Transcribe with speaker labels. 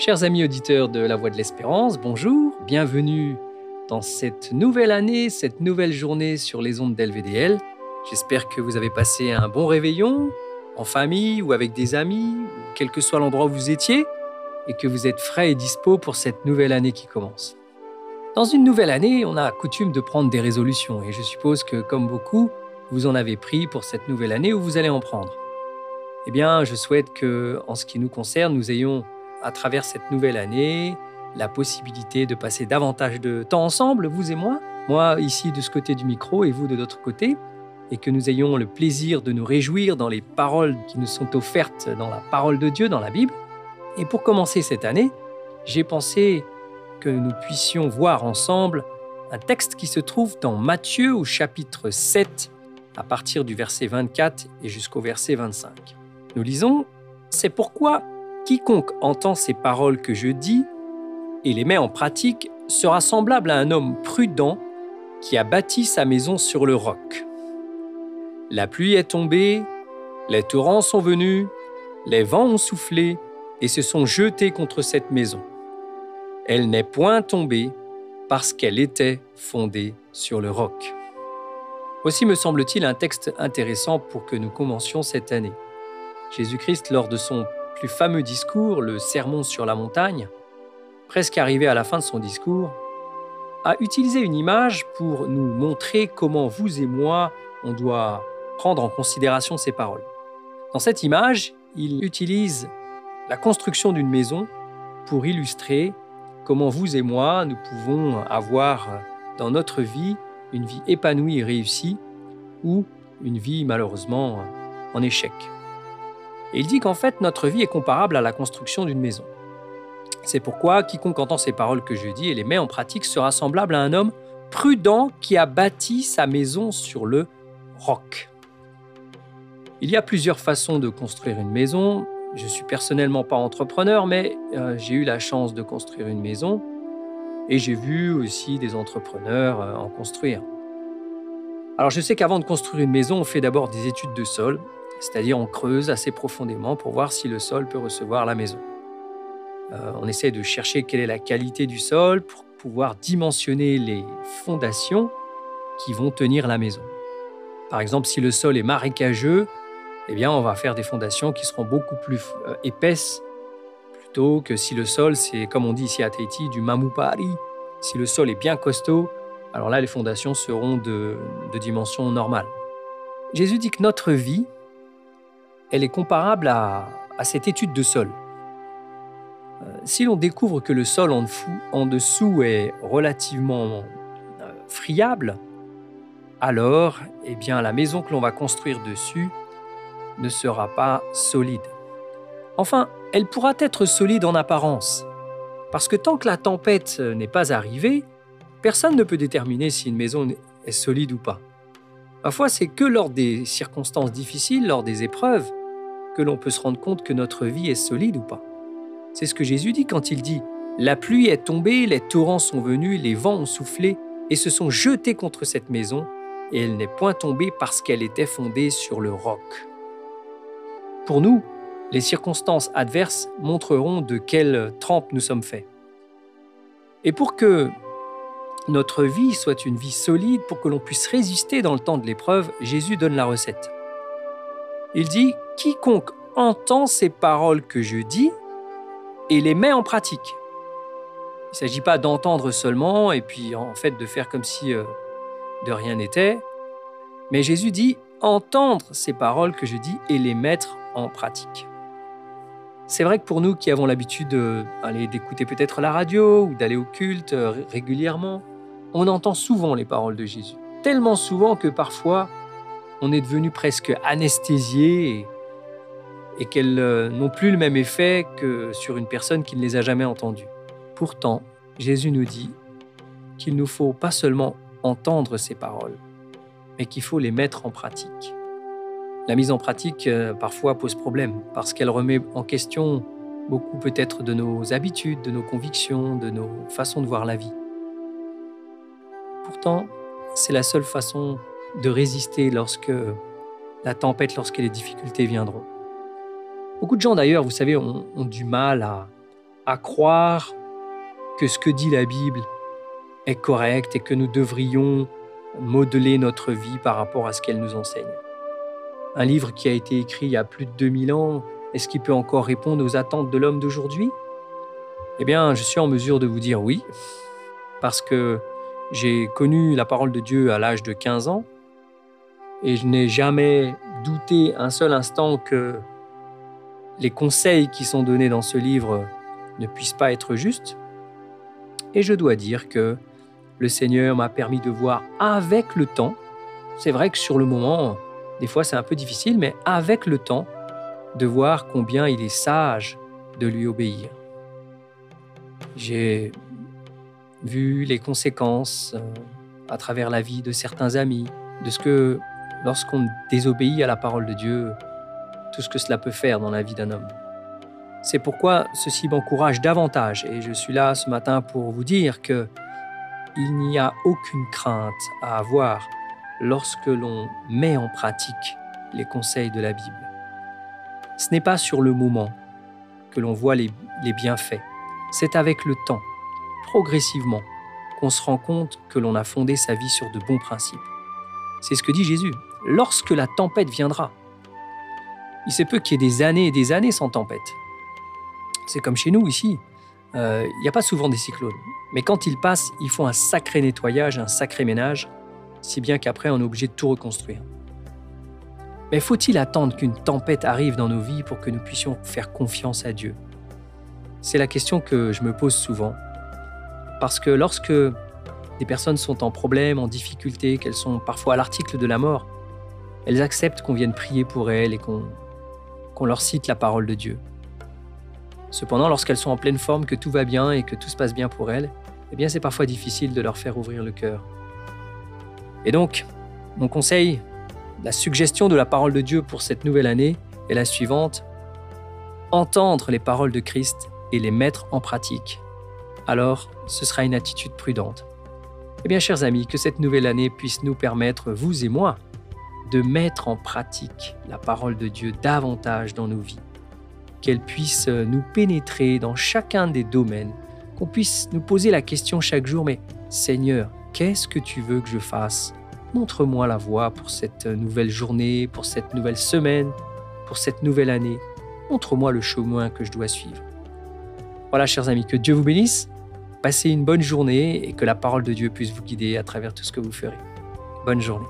Speaker 1: Chers amis auditeurs de La Voix de l'Espérance, bonjour, bienvenue dans cette nouvelle année, cette nouvelle journée sur les ondes d'LVDL. J'espère que vous avez passé un bon réveillon, en famille ou avec des amis, quel que soit l'endroit où vous étiez, et que vous êtes frais et dispo pour cette nouvelle année qui commence. Dans une nouvelle année, on a coutume de prendre des résolutions, et je suppose que, comme beaucoup, vous en avez pris pour cette nouvelle année ou vous allez en prendre. Eh bien, je souhaite que, en ce qui nous concerne, nous ayons, à travers cette nouvelle année, la possibilité de passer davantage de temps ensemble, vous et moi, moi ici de ce côté du micro et vous de l'autre côté, et que nous ayons le plaisir de nous réjouir dans les paroles qui nous sont offertes dans la parole de Dieu, dans la Bible. Et pour commencer cette année, j'ai pensé que nous puissions voir ensemble un texte qui se trouve dans Matthieu au chapitre 7, à partir du verset 24 et jusqu'au verset 25. Nous lisons, C'est pourquoi quiconque entend ces paroles que je dis et les met en pratique sera semblable à un homme prudent qui a bâti sa maison sur le roc. La pluie est tombée, les torrents sont venus, les vents ont soufflé et se sont jetés contre cette maison. Elle n'est point tombée parce qu'elle était fondée sur le roc. Voici, me semble-t-il, un texte intéressant pour que nous commencions cette année. Jésus-Christ, lors de son fameux discours, le Sermon sur la montagne, presque arrivé à la fin de son discours, a utilisé une image pour nous montrer comment vous et moi, on doit prendre en considération ces paroles. Dans cette image, il utilise la construction d'une maison pour illustrer comment vous et moi, nous pouvons avoir dans notre vie une vie épanouie et réussie ou une vie malheureusement en échec. Et il dit qu'en fait notre vie est comparable à la construction d'une maison. C'est pourquoi quiconque entend ces paroles que je dis et les met en pratique sera semblable à un homme prudent qui a bâti sa maison sur le roc. Il y a plusieurs façons de construire une maison. Je suis personnellement pas entrepreneur, mais euh, j'ai eu la chance de construire une maison et j'ai vu aussi des entrepreneurs euh, en construire. Alors je sais qu'avant de construire une maison, on fait d'abord des études de sol, c'est-à-dire on creuse assez profondément pour voir si le sol peut recevoir la maison. Euh, on essaie de chercher quelle est la qualité du sol pour pouvoir dimensionner les fondations qui vont tenir la maison. Par exemple, si le sol est marécageux, eh bien, on va faire des fondations qui seront beaucoup plus euh, épaisses plutôt que si le sol, c'est comme on dit ici à Tahiti, du mamupari. Si le sol est bien costaud, alors là, les fondations seront de, de dimension normale. Jésus dit que notre vie, elle est comparable à, cette étude de sol. Euh, si l'on découvre que le sol en, en dessous est relativement euh, friable, alors eh bien, la maison que l'on va construire dessus ne sera pas solide. Enfin, elle pourra être solide en apparence, parce que tant que la tempête n'est pas arrivée, personne ne peut déterminer si une maison est solide ou pas. Parfois, c'est que lors des circonstances difficiles, lors des épreuves, que l'on peut se rendre compte que notre vie est solide ou pas. C'est ce que Jésus dit quand il dit La pluie est tombée, les torrents sont venus, les vents ont soufflé et se sont jetés contre cette maison, et elle n'est point tombée parce qu'elle était fondée sur le roc. Pour nous, les circonstances adverses montreront de quelle trempe nous sommes faits. Et pour que notre vie soit une vie solide, pour que l'on puisse résister dans le temps de l'épreuve, Jésus donne la recette. Il dit, Quiconque entend ces paroles que je dis et les met en pratique. Il ne s'agit pas d'entendre seulement et puis en fait de faire comme si euh, de rien n'était, mais Jésus dit entendre ces paroles que je dis et les mettre en pratique. C'est vrai que pour nous qui avons l'habitude d'écouter peut-être la radio ou d'aller au culte euh, régulièrement, on entend souvent les paroles de Jésus. Tellement souvent que parfois on est devenu presque anesthésié et, qu'elles euh, n'ont plus le même effet que sur une personne qui ne les a jamais entendues. Pourtant, Jésus nous dit qu'il nous faut pas seulement entendre ces paroles, mais qu'il faut les mettre en pratique. La mise en pratique euh, parfois pose problème parce qu'elle remet en question beaucoup peut-être de nos habitudes, de nos convictions, de nos façons de voir la vie. Pourtant, c'est la seule façon de résister lorsque la tempête, lorsque les difficultés viendront. Beaucoup de gens d'ailleurs, vous savez, ont, du mal à, à croire que ce que dit la Bible est correct et que nous devrions modeler notre vie par rapport à ce qu'elle nous enseigne. Un livre qui a été écrit il y a plus de 2000 ans, est-ce qu'il peut encore répondre aux attentes de l'homme d'aujourd'hui? Eh bien, je suis en mesure de vous dire oui, parce que j'ai connu la parole de Dieu à l'âge de 15 ans, et je n'ai jamais douté un seul instant que les conseils qui sont donnés dans ce livre ne puissent pas être justes. Et je dois dire que le Seigneur m'a permis de voir avec le temps, c'est vrai que sur le moment, des fois c'est un peu difficile, mais avec le temps, de voir combien il est sage de lui obéir. J'ai vu les conséquences euh, à travers la vie de certains amis, de ce que lorsqu'on désobéit à la parole de Dieu, tout ce que cela peut faire dans la vie d'un homme. C'est pourquoi ceci m'encourage davantage et je suis là ce matin pour vous dire que il n'y a aucune crainte à avoir lorsque l'on met en pratique les conseils de la Bible. Ce n'est pas sur le moment que l'on voit les, les bienfaits, c'est avec le temps, progressivement, qu'on se rend compte que l'on a fondé sa vie sur de bons principes. C'est ce que dit Jésus. Lorsque la tempête viendra, il se peut qu'il y ait des années et des années sans tempête. C'est comme chez nous ici. Euh, il n'y a pas souvent des cyclones. Mais quand ils passent, ils font un sacré nettoyage, un sacré ménage, si bien qu'après on est obligé de tout reconstruire. Mais faut-il attendre qu'une tempête arrive dans nos vies pour que nous puissions faire confiance à Dieu? C'est la question que je me pose souvent. Parce que lorsque des personnes sont en problème, en difficulté, qu'elles sont parfois à l'article de la mort, elles acceptent qu'on vienne prier pour elles et qu'on leur cite la parole de Dieu. Cependant, lorsqu'elles sont en pleine forme, que tout va bien et que tout se passe bien pour elles, eh bien c'est parfois difficile de leur faire ouvrir le cœur. Et donc, mon conseil, la suggestion de la parole de Dieu pour cette nouvelle année est la suivante. Entendre les paroles de Christ et les mettre en pratique. Alors, ce sera une attitude prudente. Eh bien, chers amis, que cette nouvelle année puisse nous permettre, vous et moi, de mettre en pratique la parole de Dieu davantage dans nos vies, qu'elle puisse nous pénétrer dans chacun des domaines, qu'on puisse nous poser la question chaque jour, mais Seigneur, qu'est-ce que tu veux que je fasse? Montre-moi la voie pour cette nouvelle journée, pour cette nouvelle semaine, pour cette nouvelle année. Montre-moi le chemin que je dois suivre. Voilà, chers amis, que Dieu vous bénisse. Passez une bonne journée et que la parole de Dieu puisse vous guider à travers tout ce que vous ferez. Bonne journée.